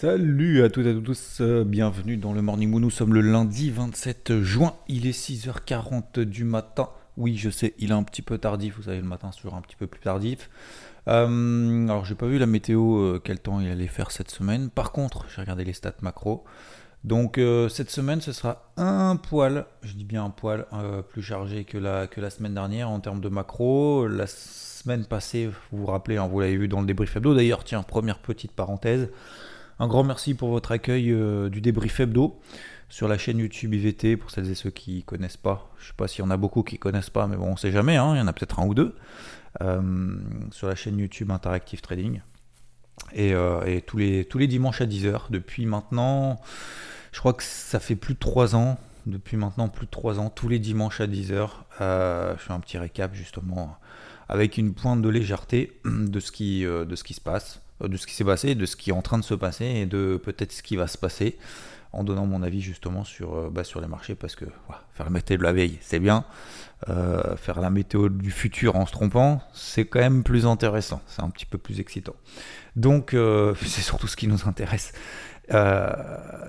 Salut à toutes et à tous, euh, bienvenue dans le Morning Moon. Nous sommes le lundi 27 juin, il est 6h40 du matin. Oui, je sais, il est un petit peu tardif, vous savez, le matin c'est toujours un petit peu plus tardif. Euh, alors, j'ai pas vu la météo, euh, quel temps il allait faire cette semaine. Par contre, j'ai regardé les stats macro. Donc, euh, cette semaine, ce sera un poil, je dis bien un poil, plus chargé que la, que la semaine dernière en termes de macro. La semaine passée, vous vous rappelez, hein, vous l'avez vu dans le débrief hebdo. D'ailleurs, tiens, première petite parenthèse. Un grand merci pour votre accueil euh, du débrief hebdo sur la chaîne YouTube IVT pour celles et ceux qui connaissent pas. Je sais pas s'il y en a beaucoup qui connaissent pas, mais bon, on sait jamais. hein, il y en a peut-être un ou deux euh, sur la chaîne YouTube Interactive Trading. Et, euh, tous, les, tous les dimanches à 10h, depuis maintenant, je crois que ça fait plus de 3 ans, depuis maintenant plus de 3 ans, tous les dimanches à 10h, euh, je fais un petit récap justement avec une pointe de légèreté de ce qui, de ce qui se passe, de ce qui s'est passé, de ce qui est en train de se passer et de peut-être ce qui va se passer en donnant mon avis justement sur, euh, bah, sur les marchés parce que faire la météo de la veille c'est bien, Euh, faire la météo du futur en se trompant c'est quand même plus intéressant, c'est un petit peu plus excitant. Donc euh, c'est surtout ce qui nous intéresse. Euh,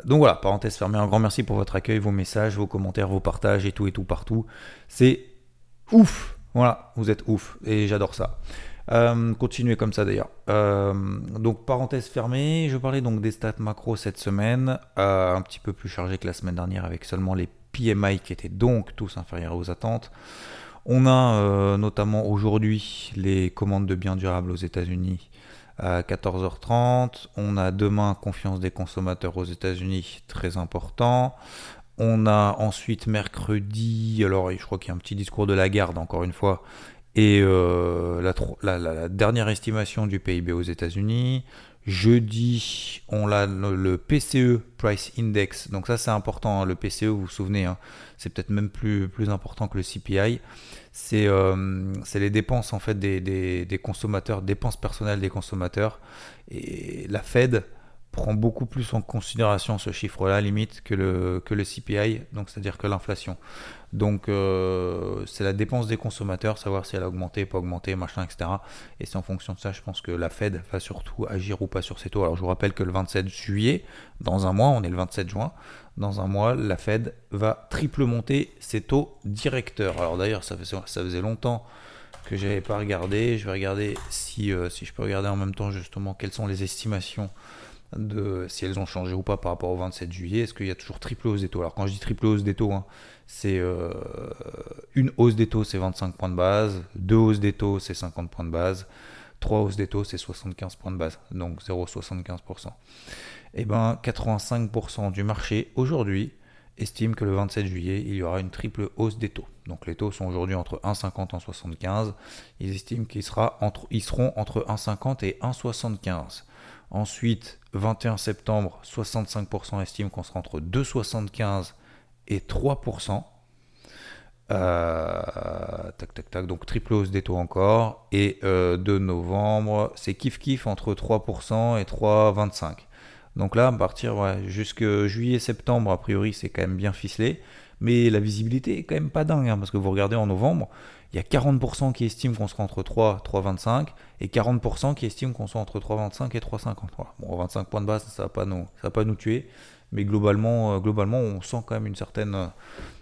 donc voilà, parenthèse fermée, un grand merci pour votre accueil, vos messages, vos commentaires, vos partages et tout et tout partout. C'est ouf, voilà, vous êtes ouf et j'adore ça. Euh, continuez comme ça d'ailleurs. Euh, donc parenthèse fermée, je parlais donc des stats macro cette semaine, euh, un petit peu plus chargé que la semaine dernière avec seulement les PMI qui étaient donc tous inférieurs aux attentes. On a notamment aujourd'hui les commandes de biens durables aux États-Unis à 14h30. On a demain confiance des consommateurs aux États-Unis, très important. On a ensuite mercredi, alors je crois qu'il y a un petit discours de la garde encore une fois, et euh, la, dernière estimation du PIB aux États-Unis. Jeudi, on a le, PCE Price Index. Donc ça c'est important, hein, le PCE, vous vous souvenez, hein, c'est peut-être même plus, plus important que le CPI. C'est euh, les dépenses en fait des- des consommateurs, dépenses personnelles des consommateurs. Et la Fed prend beaucoup plus en considération ce chiffre-là, limite, que le, que le CPI, donc c'est-à-dire que l'inflation. Donc euh, c'est la dépense des consommateurs, savoir si elle a augmenté, pas augmenté, machin, etc. Et c'est en fonction de ça, je pense que la Fed va surtout agir ou pas sur ses taux. Alors je vous rappelle que le 27 juillet, dans un mois, on est le 27 juin, dans un mois, la Fed va triple monter ses taux directeurs. Alors d'ailleurs, ça, fait- ça faisait longtemps que j'avais pas regardé. Je vais regarder si, euh, si je peux regarder en même temps justement quelles sont les estimations de si elles ont changé ou pas par rapport au 27 juillet. Est-ce qu'il y a toujours triple hausse des taux? Alors quand je dis triple hausse des taux, hein, c'est euh, une hausse des taux, c'est 25 points de base, deux hausses des taux, c'est 50 points de base, trois hausses des taux, c'est 75 points de base, donc 0,75%. Et ben 85% du marché aujourd'hui estime que le 27 juillet, il y aura une triple hausse des taux. Donc les taux sont aujourd'hui entre 1,50 et 1,75. Ils estiment qu'ils seront entre 1,50 et 1,75. Ensuite, 21 septembre, 65% estiment qu'on sera entre 2,75 et 3%. Euh, tac, tac, tac. Donc triple hausse des taux encore. Et euh, de novembre, c'est kiff kiff entre 3% et 3,25. Donc là, à partir ouais, jusque juillet-septembre, a priori, c'est quand même bien ficelé. Mais la visibilité est quand même pas dingue, hein, parce que vous regardez en novembre, il y a 40% qui estiment qu'on sera entre 3 3,25 et 40% qui estiment qu'on sera entre 3,25 et 3,50. Voilà. Bon, 25 points de base, ça va pas nous, va pas nous tuer, mais globalement, euh, globalement, on sent quand même une certaine euh,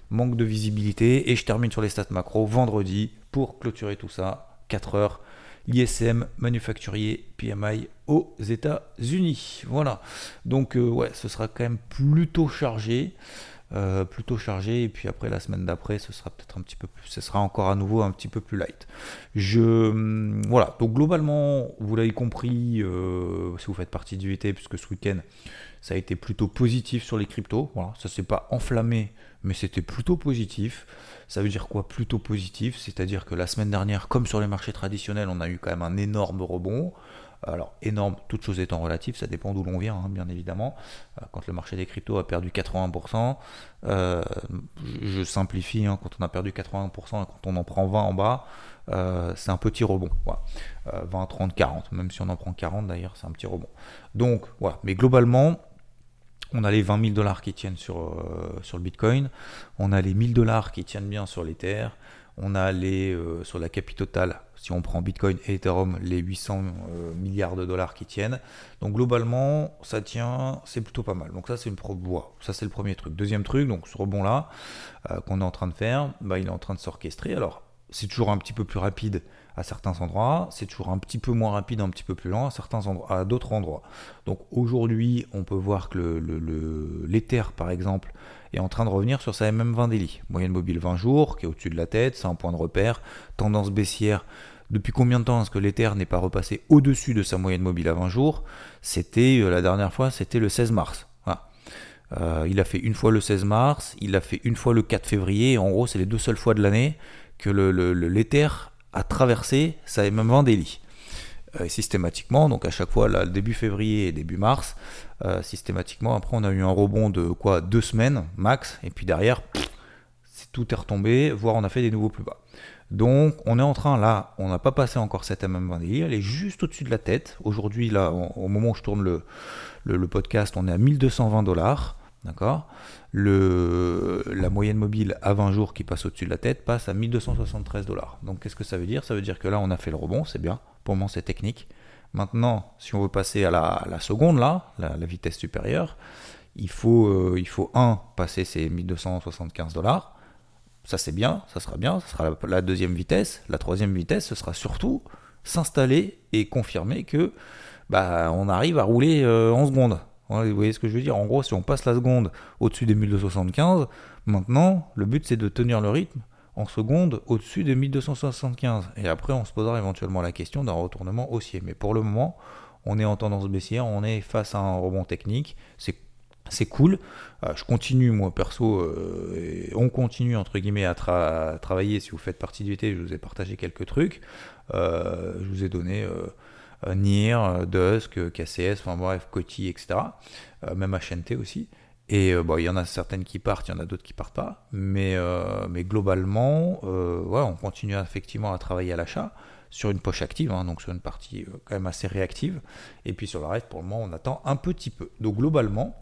manque de visibilité. Et je termine sur les stats macro vendredi pour clôturer tout ça, 4 heures. l'ISM manufacturier PMI aux États-Unis. Voilà. Donc, euh, ouais, ce sera quand même plutôt chargé. Euh, plutôt chargé. Et puis après la semaine d'après ce sera peut-être un petit peu plus ce sera encore à nouveau un petit peu plus light. Je hum, voilà. Donc globalement vous l'avez compris euh, si vous faites partie du VT puisque ce week-end ça a été plutôt positif sur les cryptos. Voilà. Ça s'est pas enflammé mais c'était plutôt positif. Ça veut dire quoi plutôt positif? C'est à dire que la semaine dernière comme sur les marchés traditionnels on a eu quand même un énorme rebond Alors, énorme, toute chose étant relative, ça dépend d'où l'on vient, hein, bien évidemment. Euh, quand le marché des cryptos a perdu 80%, euh, je simplifie, hein, quand on a perdu 80% et quand on en prend 20 en bas, c'est un petit rebond. 20, 30, 40, même si on en prend 40 d'ailleurs, c'est un petit rebond. Donc, voilà. Mais globalement, on a les 20 000 dollars qui tiennent sur, sur le Bitcoin, on a les 1000 dollars qui tiennent bien sur l'Ether, on a les, euh, sur la capitale, si on prend Bitcoin et Ethereum, les 800 euh, milliards de dollars qui tiennent. Donc globalement, ça tient, c'est plutôt pas mal. Donc ça, c'est une pro Ça, c'est le premier truc. Deuxième truc, donc ce rebond là euh, qu'on est en train de faire, bah, il est en train de s'orchestrer. Alors, c'est toujours un petit peu plus rapide à certains endroits, c'est toujours un petit peu moins rapide, un petit peu plus lent à certains endroits, à d'autres endroits. Donc aujourd'hui, on peut voir que l'Ether, le, par exemple, est en train de revenir sur sa MM20 daily. Moyenne mobile 20 jours, qui est au-dessus de la tête, c'est un point de repère. Tendance baissière. Depuis combien de temps est-ce que l'Ether n'est pas repassé au-dessus de sa moyenne mobile à 20 jours? C'était euh, la dernière fois, c'était le 16 mars. Euh, il a fait une fois le 16 mars, il a fait une fois le 4 février. En gros, c'est les deux seules fois de l'année que l'Ether a traversé sa MM20 daily. Euh, systématiquement, donc à chaque fois, là, début février et début mars, euh, systématiquement, après on a eu un rebond de quoi deux semaines max, et puis derrière, tout est retombé, voire on a fait des nouveaux plus bas. Donc on est en train là, on n'a pas passé encore cette MM20 elle est juste au-dessus de la tête. Aujourd'hui, là, au moment où je tourne le, le podcast, on est à 1220 dollars. D'accord? La moyenne mobile à 20 jours qui passe au-dessus de la tête passe à 1273 dollars. Donc qu'est-ce que ça veut dire? Ça veut dire que là, on a fait le rebond, c'est bien. Pour moment, c'est technique. Maintenant, si on veut passer à la, seconde, là, la, vitesse supérieure, il faut, euh, il faut un, passer ces 1275 dollars. Ça, c'est bien, ça sera bien, ça sera la, deuxième vitesse. La troisième vitesse, ce sera surtout s'installer et confirmer que bah, on arrive à rouler euh, en seconde. Vous voyez ce que je veux dire En gros, si on passe la seconde au-dessus des 1275, maintenant, le but c'est de tenir le rythme en seconde au-dessus des 1275. Et après, on se posera éventuellement la question d'un retournement haussier. Mais pour le moment, on est en tendance baissière, on est face à un rebond technique. C'est c'est cool. Euh, je continue, moi perso, euh, et on continue entre guillemets à, travailler. Si vous faites partie du VT, je vous ai partagé quelques trucs. Euh, je vous ai donné NIR, Dusk, KCS, enfin bref, Coty, etc. Euh, même HNT aussi. Et euh, bon, il y en a certaines qui partent, il y en a d'autres qui partent pas. Mais, mais globalement, voilà, on continue effectivement à travailler à l'achat sur une poche active, hein, donc sur une partie quand même assez réactive. Et puis sur le reste, pour le moment, on attend un petit peu. Donc globalement,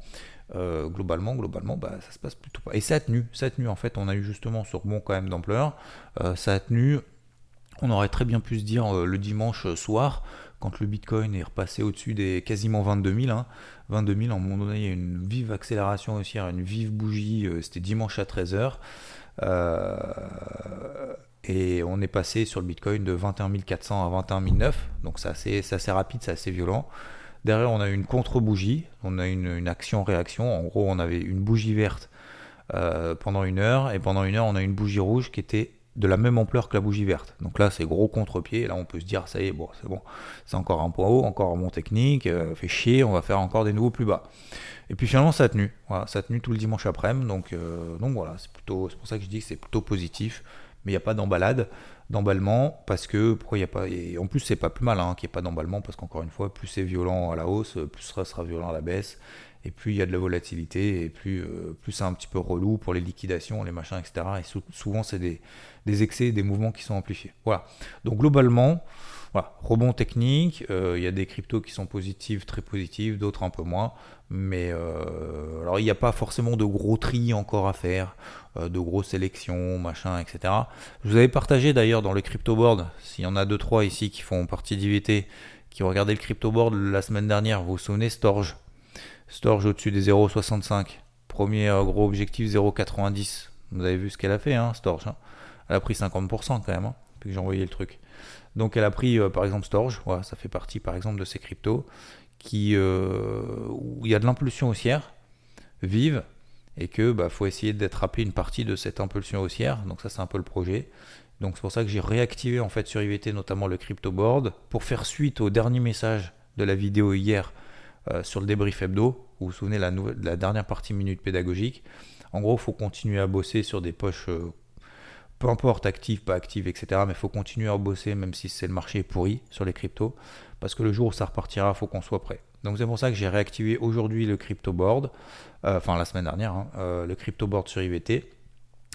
globalement, globalement, bah, ça se passe plutôt pas. Et ça a tenu, ça a tenu en fait. On a eu justement ce rebond quand même d'ampleur. ça a tenu. On aurait très bien pu se dire le dimanche soir, quand le Bitcoin est repassé au-dessus des quasiment 22 000. Hein, 22 000, à un moment donné, il y a une vive accélération aussi, une vive bougie, euh, c'était dimanche à 13h. Euh, et on est passé sur le Bitcoin de 21 400 à 21 900, donc c'est assez, assez, rapide, c'est assez violent. Derrière, on a une contre-bougie, on a une, une action-réaction. En gros, on avait une bougie verte euh, pendant une heure, et pendant une heure, on a une bougie rouge qui était de la même ampleur que la bougie verte. Donc là, c'est gros contre-pied. Là, on peut se dire, ça y est, bon, c'est bon, c'est encore un point haut, encore un bon technique, euh, fait chier, on va faire encore des nouveaux plus bas. Et puis finalement, ça a tenu. Voilà, ça a tenu tout le dimanche après-midi. Donc, euh, donc voilà, c'est plutôt, c'est pour ça que je dis que c'est plutôt positif. Mais il n'y a pas d'emballade, d'emballement, parce que pourquoi il n'y a pas. Et en plus, c'est pas plus mal hein, qu'il n'y ait pas d'emballement, parce qu'encore une fois, plus c'est violent à la hausse, plus ça sera violent à la baisse et plus il y a de la volatilité, et plus, euh, plus c'est un petit peu relou pour les liquidations, les machins, etc. Et souvent, c'est des, des, excès, des mouvements qui sont amplifiés. Voilà. Donc, globalement, voilà, rebond technique, euh, il y a des cryptos qui sont positives, très positives, d'autres un peu moins. Mais euh, alors, il n'y a pas forcément de gros tri encore à faire, de grosses sélections, machin, etc. Je vous avais partagé d'ailleurs dans le crypto board, s'il y en a deux trois ici qui font partie d'IVT, qui ont regardé le crypto board la semaine dernière, vous vous souvenez, Storge? Storge au-dessus des 0,65. Premier euh, gros objectif 0,90. Vous avez vu ce qu'elle a fait, hein, Storge. Hein. Elle a pris 50% quand même, hein, depuis que j'ai envoyé le truc. Donc elle a pris euh, par exemple Storge, ça fait partie par exemple de ces cryptos qui, euh, où il y a de l'impulsion haussière vive et que bah, faut essayer d'attraper une partie de cette impulsion haussière. Donc ça c'est un peu le projet. Donc c'est pour ça que j'ai réactivé en fait sur IVT notamment le crypto board pour faire suite au dernier message de la vidéo hier euh, sur le débrief hebdo. Vous vous souvenez la, la dernière partie minute pédagogique. En gros, il faut continuer à bosser sur des poches euh, peu importe active, pas active, etc. Mais il faut continuer à bosser même si c'est le marché pourri sur les cryptos, parce que le jour où ça repartira, il faut qu'on soit prêt. Donc c'est pour ça que j'ai réactivé aujourd'hui le crypto board, euh, enfin la semaine dernière, hein, le crypto board sur IVT.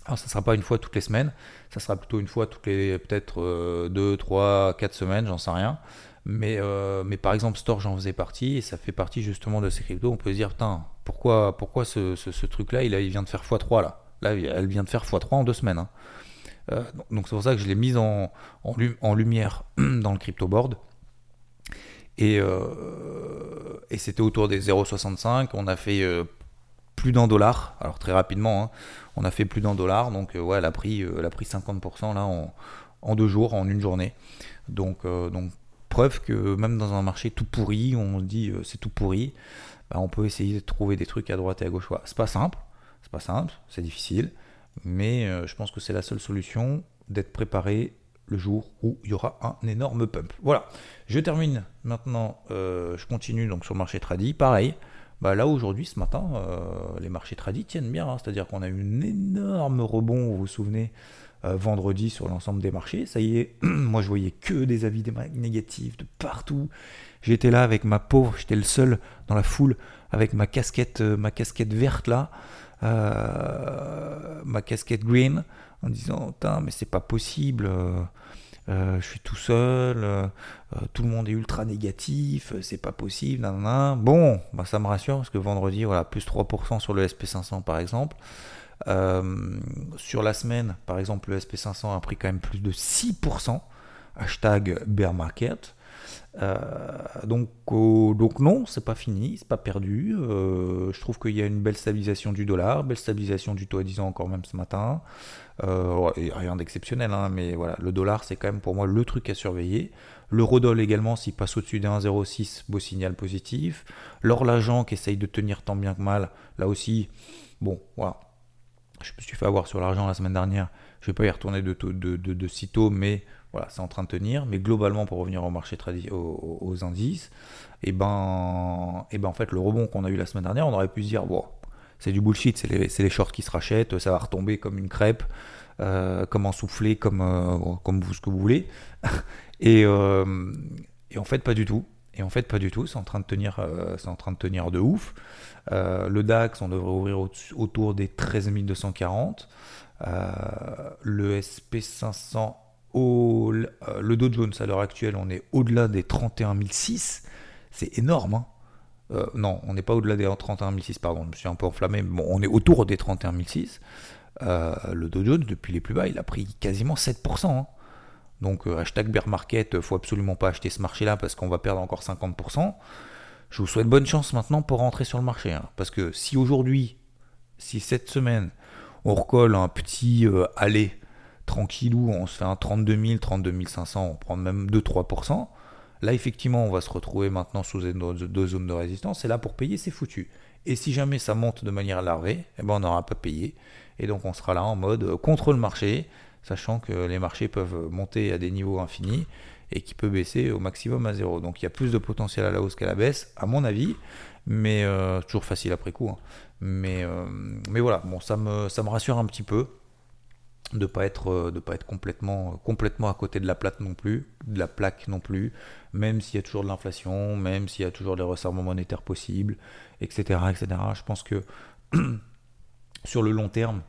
Alors ça ne sera pas une fois toutes les semaines, ça sera plutôt une fois toutes les peut-être 2, 3, 4 semaines, j'en sais rien. Mais, euh, mais par exemple, Store, j'en faisais partie, et ça fait partie justement de ces cryptos. On peut se dire, putain, pourquoi, pourquoi ce, truc-là, il, vient de faire x3 là Là, elle vient de faire x3 en deux semaines. Hein. Euh, donc c'est pour ça que je l'ai mise en, en, lumière dans le crypto board. Et, euh, c'était autour des 0,65. On a fait plus d'un dollar. Alors très rapidement, hein. on a fait plus d'un dollar. Donc ouais, elle a pris, a pris 50% là en, deux jours, en une journée. Donc Preuve que même dans un marché tout pourri, on dit euh, c'est tout pourri, bah, on peut essayer de trouver des trucs à droite et à gauche. C'est pas simple, c'est pas simple, c'est difficile, mais euh, je pense que c'est la seule solution d'être préparé le jour où il y aura un énorme pump. Voilà, je termine maintenant, euh, je continue donc sur le marché tradi, pareil. Bah là aujourd'hui, ce matin, les marchés tradis tiennent bien, hein. c'est-à-dire qu'on a eu un énorme rebond, vous vous souvenez, euh, vendredi sur l'ensemble des marchés. Ça y est, moi je voyais que des avis négatifs de partout. J'étais là avec ma pauvre, j'étais le seul dans la foule avec ma casquette, euh, ma casquette verte là, euh, ma casquette green, en disant mais c'est pas possible. Je suis tout seul, tout le monde est ultra négatif, c'est pas possible, Bon, bah, ça me rassure parce que vendredi, voilà, plus 3% sur le SP500 par exemple. Euh, sur la semaine, par exemple, le SP500 a pris quand même plus de 6%. Hashtag bear market. Euh, donc, donc non, c'est pas fini, c'est pas perdu. Euh, je trouve qu'il y a une belle stabilisation du dollar, belle stabilisation du taux à 10 ans encore même ce matin. rien d'exceptionnel, hein, mais voilà, le dollar c'est quand même pour moi le truc à surveiller. L'eurodoll également, s'il passe au-dessus des 1,06, beau signal positif. L'or l'agent qui essaye de tenir tant bien que mal, là aussi, bon, voilà, je me suis fait avoir sur l'argent la semaine dernière. Je ne vais pas y retourner de, de, de, sitôt, mais voilà, c'est en train de tenir. Mais globalement, pour revenir au marché aux, aux, indices, et eh ben, et eh ben en fait, le rebond qu'on a eu la semaine dernière, on aurait pu se dire, bon, c'est du bullshit, c'est les, les, shorts qui se rachètent, ça va retomber comme une crêpe, euh, comme en soufflé, comme, euh, comme vous, ce que vous voulez. et, euh, et en fait, pas du tout. Et en fait, pas du tout. C'est en train de tenir, en train de tenir de ouf. Le DAX, on devrait ouvrir autour des 13 240. Euh, le SP500, euh, le Dow Jones à l'heure actuelle, on est au-delà des 31 006. C'est énorme. Hein. non, on n'est pas au-delà des 31 006, pardon, je me suis un peu enflammé. Bon, on est autour des 31 006. le Dow Jones, depuis les plus bas, il a pris quasiment 7%. Hein. Donc, hashtag bear market, faut absolument pas acheter ce marché-là parce qu'on va perdre encore 50%. Je vous souhaite bonne chance maintenant pour rentrer sur le marché. Hein. parce que si aujourd'hui, si cette semaine, on recolle un petit euh, aller tranquillou, on se fait un 32 000, 32 500, on prend même 2-3%, là effectivement on va se retrouver maintenant sous deux zones de résistance, et là pour payer c'est foutu. Et si jamais ça monte de manière larvée, eh ben on n'aura pas payé. Et donc on sera là en mode contre le marché, sachant que les marchés peuvent monter à des niveaux infinis et qui peut baisser au maximum à zéro. Donc il y a plus de potentiel à la hausse qu'à la baisse, à mon avis, mais euh, toujours facile après coup. Hein. Mais, euh, mais voilà, bon, ça me, ça me rassure un petit peu de pas être euh, de pas être complètement complètement à côté de la plaque non plus de la plaque non plus même s'il y a toujours de l'inflation même s'il y a toujours des resserrements monétaires possibles etc etc je pense que sur le long terme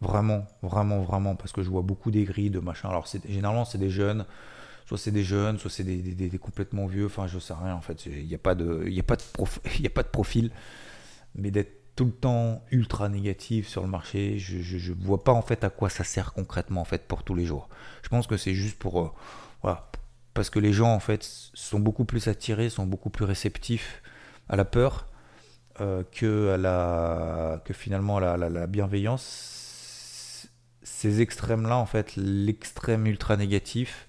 vraiment vraiment vraiment parce que je vois beaucoup des grilles de machin. Alors généralement c'est des jeunes. Soit c'est des jeunes, soit c'est des, complètement vieux, enfin je sais rien en fait, il n'y a, pas de, y a, pas de y a pas de profil, mais d'être tout le temps ultra négatif sur le marché, je ne vois pas en fait à quoi ça sert concrètement en fait pour tous les jours. Je pense que c'est juste pour, euh, voilà, parce que les gens en fait sont beaucoup plus attirés, sont beaucoup plus réceptifs à la peur euh, que, finalement à la, la bienveillance. Ces extrêmes-là, en fait, l'extrême ultra négatif,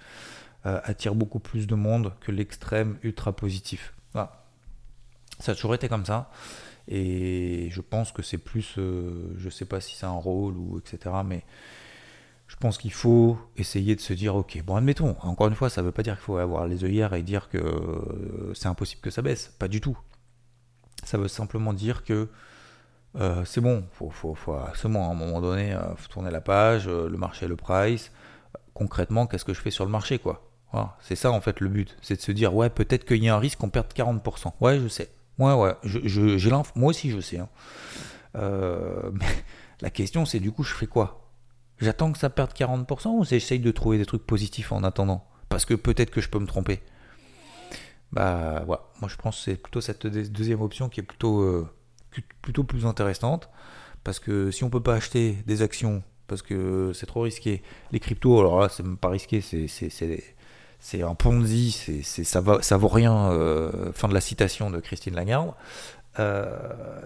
euh, attire beaucoup plus de monde que l'extrême ultra positif. Voilà. Ça a toujours été comme ça. Et je pense que c'est plus, euh, je sais pas si c'est un rôle ou etc. Mais je pense qu'il faut essayer de se dire, ok, bon, admettons, encore une fois, ça ne veut pas dire qu'il faut avoir les œillères et dire que euh, c'est impossible que ça baisse. Pas du tout. Ça veut simplement dire que Euh, c'est bon, faut, faut, faut, à un moment donné, euh, faut tourner la page, le marché, le price. Concrètement, qu'est-ce que je fais sur le marché, quoi? C'est ça en fait le but, c'est de se dire ouais, peut-être qu'il y a un risque qu'on perde 40%. Ouais, je sais. Ouais, ouais, je, j'ai moi aussi je sais. Hein. mais la question c'est du coup, je fais quoi? J'attends que ça perde 40% ou j'essaye de trouver des trucs positifs en attendant? Parce que peut-être que je peux me tromper. Bah voilà, moi je pense que c'est plutôt cette deuxième option qui est plutôt, euh, plutôt plus intéressante. Parce que si on peut pas acheter des actions, parce que c'est trop risqué, les cryptos, alors là c'est même pas risqué, c'est un Ponzi, c'est ça, va, ça vaut rien, euh, fin de la citation de Christine Lagarde. Euh,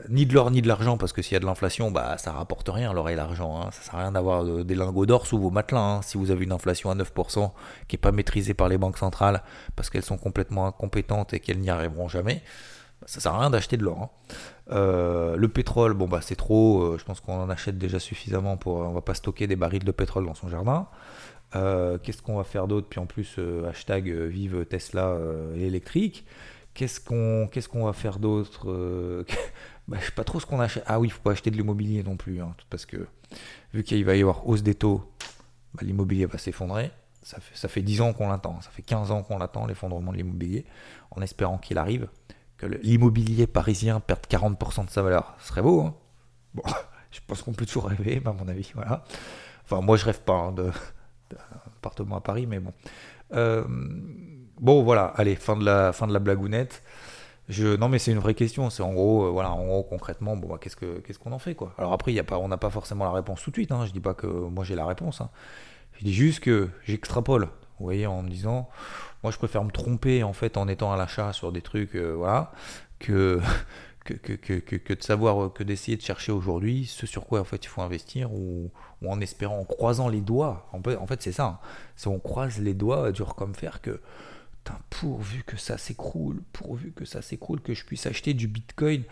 ni de l'or ni de l'argent, parce que s'il y a de l'inflation, bah, ça rapporte rien l'or et l'argent. Hein. Ça sert à rien d'avoir euh, des lingots d'or sous vos matelas. Hein. Si vous avez une inflation à 9% qui n'est pas maîtrisée par les banques centrales parce qu'elles sont complètement incompétentes et qu'elles n'y arriveront jamais, ça sert à rien d'acheter de l'or. Hein. Le pétrole, bon bah c'est trop. je pense qu'on en achète déjà suffisamment pour. On va pas stocker des barils de pétrole dans son jardin. Qu'est-ce qu'on va faire d'autre? Puis en plus, hashtag vive Tesla électrique. Qu'est-ce qu'on va faire d'autre euh, bah, Je sais pas trop ce qu'on achète. Ah oui, il faut pas acheter de l'immobilier non plus, hein, parce que vu qu'il va y avoir hausse des taux, bah, l'immobilier va s'effondrer. Ça fait, ça fait 10 ans qu'on l'attend, ça fait 15 ans qu'on l'attend, l'effondrement de l'immobilier, en espérant qu'il arrive, que l'immobilier parisien perde 40% de sa valeur. Ce serait beau, hein Bon, je pense qu'on peut toujours rêver, à mon avis, voilà. Enfin, moi je rêve pas hein, d'un appartement à Paris, mais bon. Euh, Bon, voilà, allez, fin de la, fin de la blagounette. Je, non, mais c'est une vraie question. C'est en gros, euh, voilà, en gros, concrètement, bon, bah, qu'est-ce que, qu'est-ce qu'on en fait, quoi? Alors après, y a pas, on n'a pas forcément la réponse tout de suite. Hein. Je dis pas que moi j'ai la réponse. Hein. Je dis juste que j'extrapole. Vous voyez, en me disant, moi, je préfère me tromper en fait en étant à l'achat sur des trucs, euh, voilà, que que, de savoir, que d'essayer de chercher aujourd'hui ce sur quoi en fait il faut investir ou, en espérant, en croisant les doigts. En fait, c'est ça. Hein. C'est on croise les doigts, dur comme fer, que pourvu que ça s'écroule, pourvu que ça s'écroule, que je puisse acheter du Bitcoin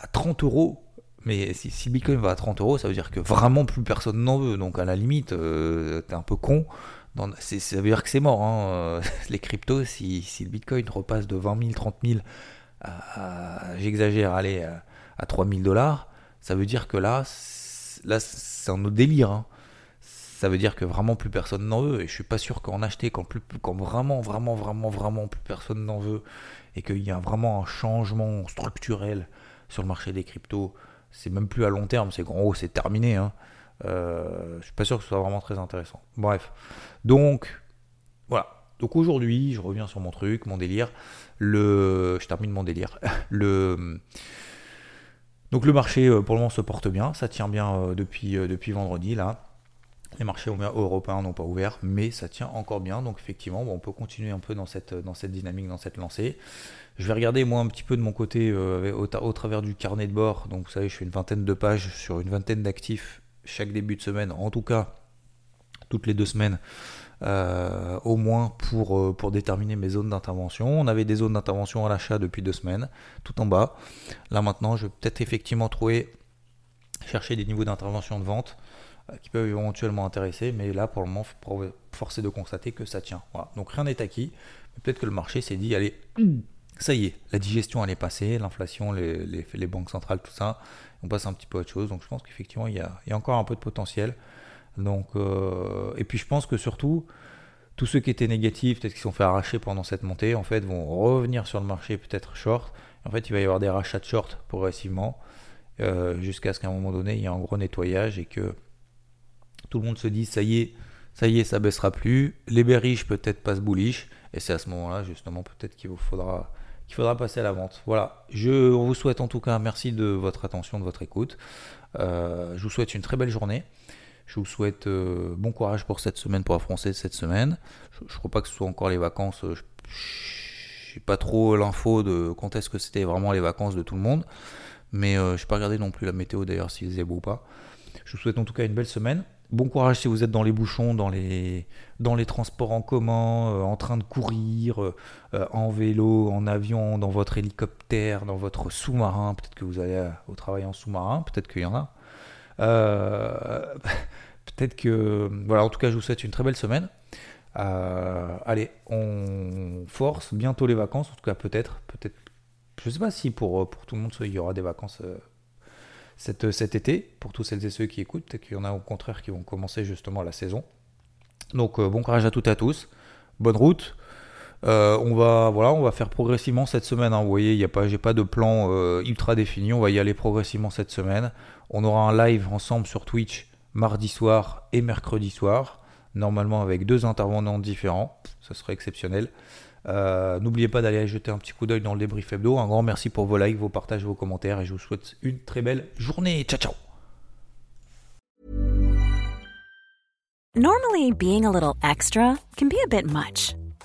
à 30 euros. Mais si, Bitcoin va à 30 euros, ça veut dire que vraiment plus personne n'en veut. Donc à la limite, euh, t'es un peu con. Ça veut dire que c'est mort. Hein. Les cryptos, si, le Bitcoin repasse de 20 000, 30 000 j'exagère, allez, à, à 3 000 dollars, ça veut dire que là, là c'est un autre délire. Hein ça veut dire que vraiment plus personne n'en veut. Et je suis pas sûr qu'en acheter quand, plus, vraiment, vraiment, vraiment, vraiment plus personne n'en veut et qu'il y a vraiment un changement structurel sur le marché des cryptos, c'est même plus à long terme, c'est haut c'est terminé. Hein. Euh, je suis pas sûr que ce soit vraiment très intéressant. Bref. Donc, voilà. Donc aujourd'hui, je reviens sur mon truc, mon délire. Le, je termine mon délire. Le, donc le marché euh, pour le moment se porte bien, ça tient bien euh, depuis, depuis vendredi là. Les marchés européens n'ont pas ouvert, mais ça tient encore bien. Donc effectivement, on peut continuer un peu dans cette, dynamique, dans cette lancée. Je vais regarder moi un petit peu de mon côté euh, au, travers du carnet de bord. Donc vous savez, je fais une vingtaine de pages sur une vingtaine d'actifs chaque début de semaine. En tout cas, toutes les deux semaines. Euh, au moins pour, euh, pour déterminer mes zones d'intervention. On avait des zones d'intervention à l'achat depuis deux semaines, tout en bas. Là maintenant, je vais peut-être effectivement trouver, chercher des niveaux d'intervention de vente euh, qui peuvent éventuellement intéresser, mais là pour le moment, force de constater que ça tient. Donc rien n'est acquis, mais peut-être que le marché s'est dit, allez, ça y est, la digestion elle est passée, l'inflation, les, les, banques centrales, tout ça, on passe un petit peu à autre chose. Donc je pense qu'effectivement il y, a, encore un peu de potentiel. Donc, euh, et puis je pense que surtout, tous ceux qui étaient négatifs, peut-être qui sont fait arracher pendant cette montée, en fait, vont revenir sur le marché peut-être short. En fait, il va y avoir des rachats de short progressivement, euh, jusqu'à ce qu'à un moment donné, il y ait un gros nettoyage et que tout le monde se dit ça y est, ça y est, ça baissera plus. Les bearish peut-être passent bullish. Et c'est à ce moment-là, justement, peut-être qu'il vous faudra, qu'il faudra passer à la vente. Voilà. Je vous souhaite en tout cas merci de votre attention, de votre écoute. Euh, je vous souhaite une très belle journée. Je vous souhaite euh, bon courage pour cette semaine, pour affronter cette semaine. Je ne crois pas que ce soit encore les vacances. Je n'ai pas trop l'info de quand est-ce que c'était vraiment les vacances de tout le monde. Mais euh, je n'ai pas regardé non plus la météo d'ailleurs s'il faisait beau ou pas. Je vous souhaite en tout cas une belle semaine. Bon courage si vous êtes dans les bouchons, dans les, dans les transports en commun, euh, en train de courir, euh, euh, en vélo, en avion, dans votre hélicoptère, dans votre sous-marin. Peut-être que vous allez au travail en sous-marin, peut-être qu'il y en a. peut-être que. Voilà, en tout cas, je vous souhaite une très belle semaine. allez, on force bientôt les vacances, en tout cas, peut-être. peut-être je ne sais pas si pour, pour tout le monde, il y aura des vacances cet, cet été, pour tous celles et ceux qui écoutent, et qu'il y en a au contraire qui vont commencer justement la saison. Donc bon courage à toutes et à tous, bonne route. on va voilà, on va faire progressivement cette semaine. Hein. Vous voyez, il y a pas, j'ai pas de plan ultra défini. On va y aller progressivement cette semaine. On aura un live ensemble sur Twitch mardi soir et mercredi soir, normalement avec deux intervenants différents, ça serait exceptionnel. Euh, n'oubliez pas d'aller jeter un petit coup d'œil dans le débrief hebdo. Un grand merci pour vos likes, vos partages, vos commentaires et je vous souhaite une très belle journée. Ciao ciao Normally being a little extra can be a bit much,